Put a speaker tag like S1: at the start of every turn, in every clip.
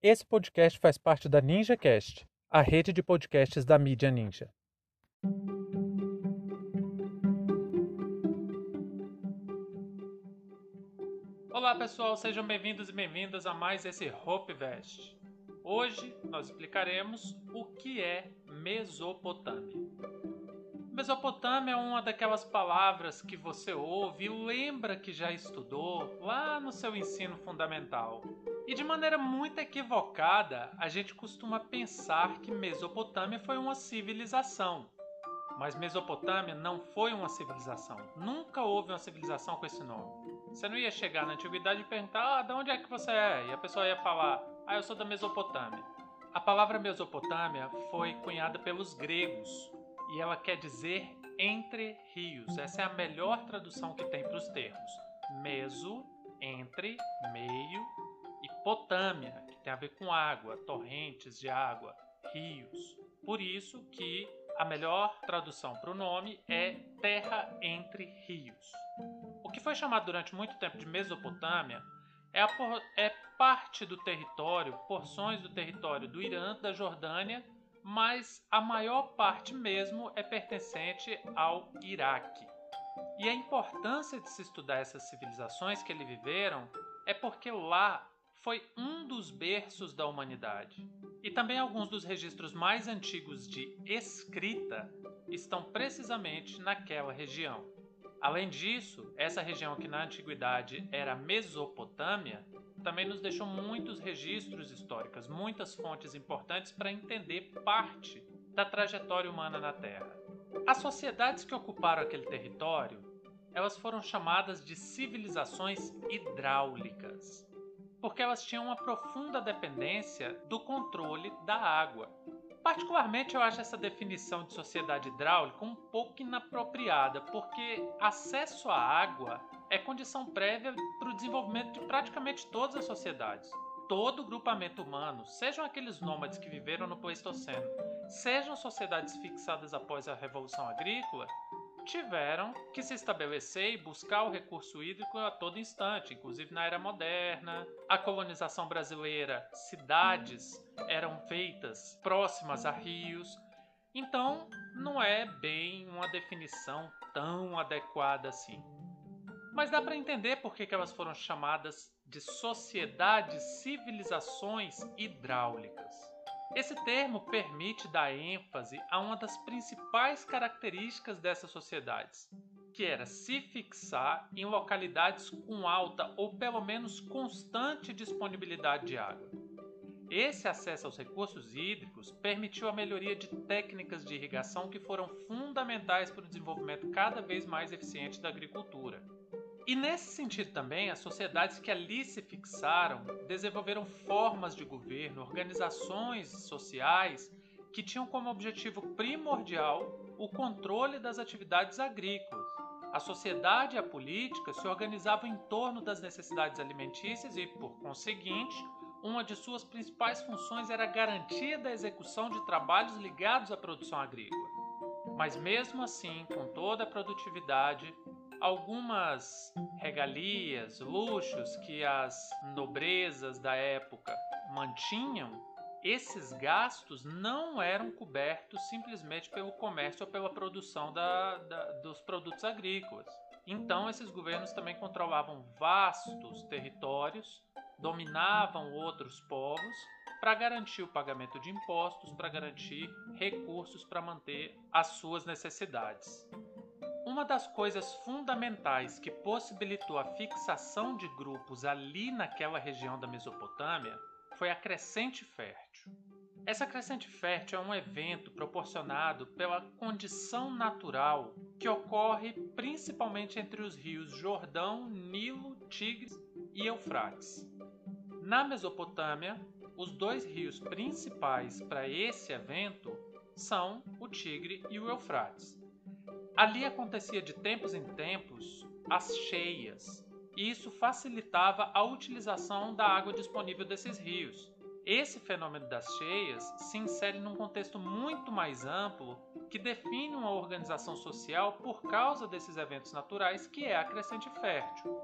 S1: Esse podcast faz parte da NinjaCast, a rede de podcasts da mídia Ninja. Olá pessoal, sejam bem-vindos e bem-vindas a mais esse Hopevest. Hoje nós explicaremos o que é Mesopotâmia. Mesopotâmia é uma daquelas palavras que você ouve e lembra que já estudou lá no seu ensino fundamental. E de maneira muito equivocada, a gente costuma pensar que Mesopotâmia foi uma civilização. Mas Mesopotâmia não foi uma civilização. Nunca houve uma civilização com esse nome. Você não ia chegar na antiguidade e perguntar: ah, de onde é que você é? E a pessoa ia falar: ah, eu sou da Mesopotâmia. A palavra Mesopotâmia foi cunhada pelos gregos e ela quer dizer entre rios. Essa é a melhor tradução que tem para os termos. Meso, entre, meio, potâmia, que tem a ver com água, torrentes de água, rios. Por isso que a melhor tradução para o nome é terra entre rios. O que foi chamado durante muito tempo de Mesopotâmia é, por, é parte do território, porções do território do Irã, da Jordânia mas a maior parte mesmo é pertencente ao Iraque. E a importância de se estudar essas civilizações que eles viveram é porque lá foi um dos berços da humanidade. E também alguns dos registros mais antigos de escrita estão precisamente naquela região. Além disso, essa região que na antiguidade era Mesopotâmia também nos deixou muitos registros históricos, muitas fontes importantes para entender parte da trajetória humana na Terra. As sociedades que ocuparam aquele território, elas foram chamadas de civilizações hidráulicas, porque elas tinham uma profunda dependência do controle da água. Particularmente, eu acho essa definição de sociedade hidráulica um pouco inapropriada, porque acesso à água é condição prévia para o desenvolvimento de praticamente todas as sociedades. Todo grupamento humano, sejam aqueles nômades que viveram no Pleistoceno, sejam sociedades fixadas após a Revolução Agrícola, tiveram que se estabelecer e buscar o recurso hídrico a todo instante, inclusive na era moderna. A colonização brasileira, cidades eram feitas próximas a rios. Então, não é bem uma definição tão adequada assim. Mas dá para entender por que, elas foram chamadas de sociedades civilizações hidráulicas. Esse termo permite dar ênfase a uma das principais características dessas sociedades, que era se fixar em localidades com alta ou pelo menos constante disponibilidade de água. Esse acesso aos recursos hídricos permitiu a melhoria de técnicas de irrigação que foram fundamentais para o desenvolvimento cada vez mais eficiente da agricultura. E nesse sentido também, as sociedades que ali se fixaram desenvolveram formas de governo, organizações sociais que tinham como objetivo primordial o controle das atividades agrícolas. A sociedade e a política se organizavam em torno das necessidades alimentícias e, por conseguinte, uma de suas principais funções era a garantia da execução de trabalhos ligados à produção agrícola. Mas mesmo assim, com toda a produtividade, algumas regalias, luxos que as nobrezas da época mantinham, esses gastos não eram cobertos simplesmente pelo comércio ou pela produção da, da, dos produtos agrícolas. Então, esses governos também controlavam vastos territórios, dominavam outros povos para garantir o pagamento de impostos, para garantir recursos para manter as suas necessidades. Uma das coisas fundamentais que possibilitou a fixação de grupos ali naquela região da Mesopotâmia foi a crescente fértil. Essa crescente fértil é um evento proporcionado pela condição natural que ocorre principalmente entre os rios Jordão, Nilo, Tigres e Eufrates. Na Mesopotâmia, os dois rios principais para esse evento são o Tigre e o Eufrates. Ali acontecia de tempos em tempos as cheias, e isso facilitava a utilização da água disponível desses rios. Esse fenômeno das cheias se insere num contexto muito mais amplo que define uma organização social por causa desses eventos naturais, que é a crescente fértil.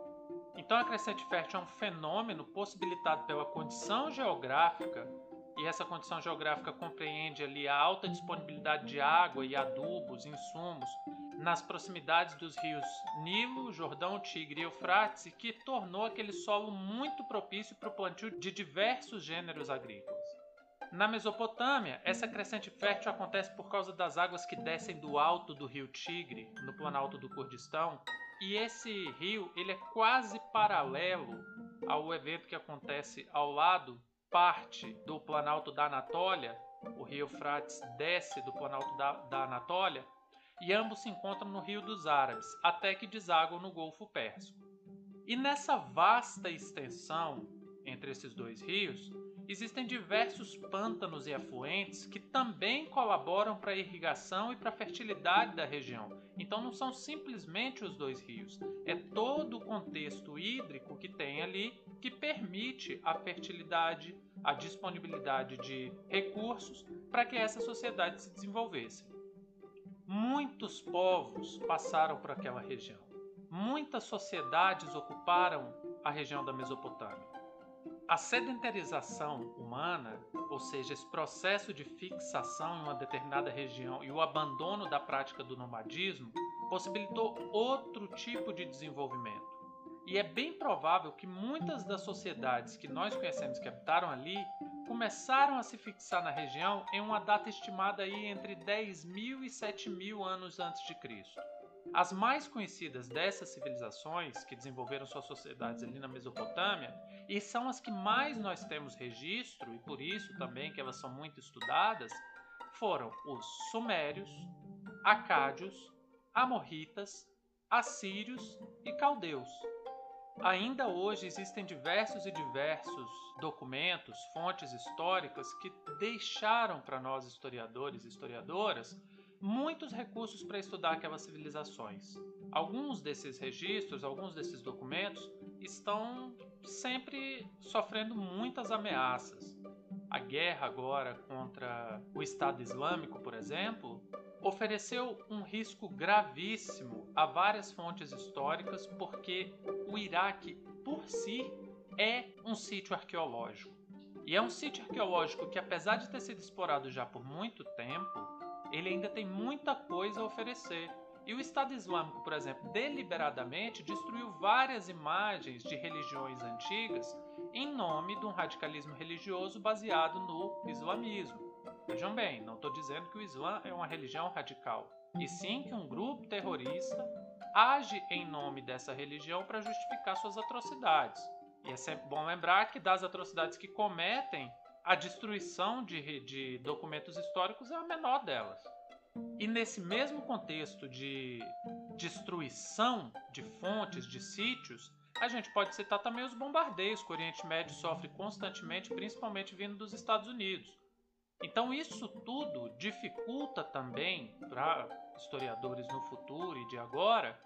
S1: Então a crescente fértil é um fenômeno possibilitado pela condição geográfica, e essa condição geográfica compreende ali a alta disponibilidade de água e adubos, insumos, nas proximidades dos rios Nilo, Jordão, Tigre e Eufrates, que tornou aquele solo muito propício para o plantio de diversos gêneros agrícolas. Na Mesopotâmia, essa crescente fértil acontece por causa das águas que descem do alto do rio Tigre, no planalto do Kurdistão, e esse rio ele é quase paralelo ao evento que acontece ao lado, parte do planalto da Anatólia, o rio Eufrates desce do planalto da, da Anatólia, e ambos se encontram no Rio dos Árabes, até que desaguam no Golfo Pérsico. E nessa vasta extensão entre esses dois rios, existem diversos pântanos e afluentes que também colaboram para a irrigação e para a fertilidade da região. Então não são simplesmente os dois rios, é todo o contexto hídrico que tem ali que permite a fertilidade, a disponibilidade de recursos para que essa sociedade se desenvolvesse. Muitos povos passaram por aquela região. Muitas sociedades ocuparam a região da Mesopotâmia. A sedentarização humana, ou seja, esse processo de fixação em uma determinada região e o abandono da prática do nomadismo, possibilitou outro tipo de desenvolvimento. E é bem provável que muitas das sociedades que nós conhecemos que habitaram ali começaram a se fixar na região em uma data estimada aí entre 10 mil e 7 mil anos antes de Cristo. As mais conhecidas dessas civilizações que desenvolveram suas sociedades ali na Mesopotâmia e são as que mais nós temos registro e por isso também que elas são muito estudadas, foram os sumérios, acádios, amorritas, assírios e caldeus. Ainda hoje existem diversos e diversos documentos, fontes históricas que deixaram para nós historiadores e historiadoras muitos recursos para estudar aquelas civilizações. Alguns desses registros, alguns desses documentos estão sempre sofrendo muitas ameaças. A guerra agora contra o Estado Islâmico, por exemplo, ofereceu um risco gravíssimo a várias fontes históricas porque o Iraque, por si, é um sítio arqueológico. E é um sítio arqueológico que, apesar de ter sido explorado já por muito tempo, ele ainda tem muita coisa a oferecer. E o Estado Islâmico, por exemplo, deliberadamente destruiu várias imagens de religiões antigas em nome de um radicalismo religioso baseado no islamismo. Vejam bem, não estou dizendo que o Islã é uma religião radical, e sim que um grupo terrorista age em nome dessa religião para justificar suas atrocidades. E é sempre bom lembrar que das atrocidades que cometem, a destruição de, de documentos históricos é a menor delas. E nesse mesmo contexto de destruição de fontes, de sítios, a gente pode citar também os bombardeios que o Oriente Médio sofre constantemente, principalmente vindo dos Estados Unidos. Então, isso tudo dificulta também para historiadores no futuro e de agora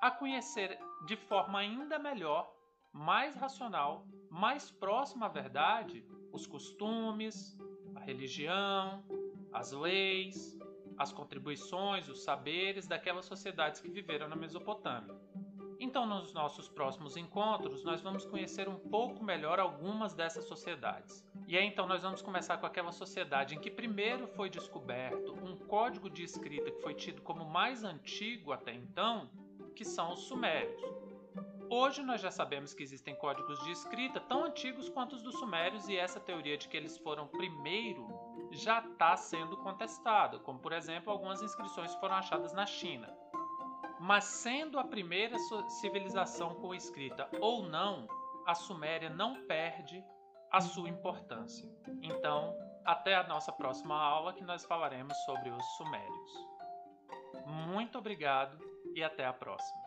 S1: a conhecer de forma ainda melhor, mais racional, mais próxima à verdade, os costumes, a religião, as leis, as contribuições, os saberes daquelas sociedades que viveram na Mesopotâmia. Então, nos nossos próximos encontros, nós vamos conhecer um pouco melhor algumas dessas sociedades. E aí então nós vamos começar com aquela sociedade em que primeiro foi descoberto um código de escrita que foi tido como mais antigo até então, que são os sumérios. Hoje nós já sabemos que existem códigos de escrita tão antigos quanto os dos sumérios e essa teoria de que eles foram primeiro já está sendo contestada, como por exemplo algumas inscrições foram achadas na China. Mas sendo a primeira civilização com escrita ou não, a Suméria não perde a sua importância. Então, até a nossa próxima aula que nós falaremos sobre os sumérios. Muito obrigado e até a próxima.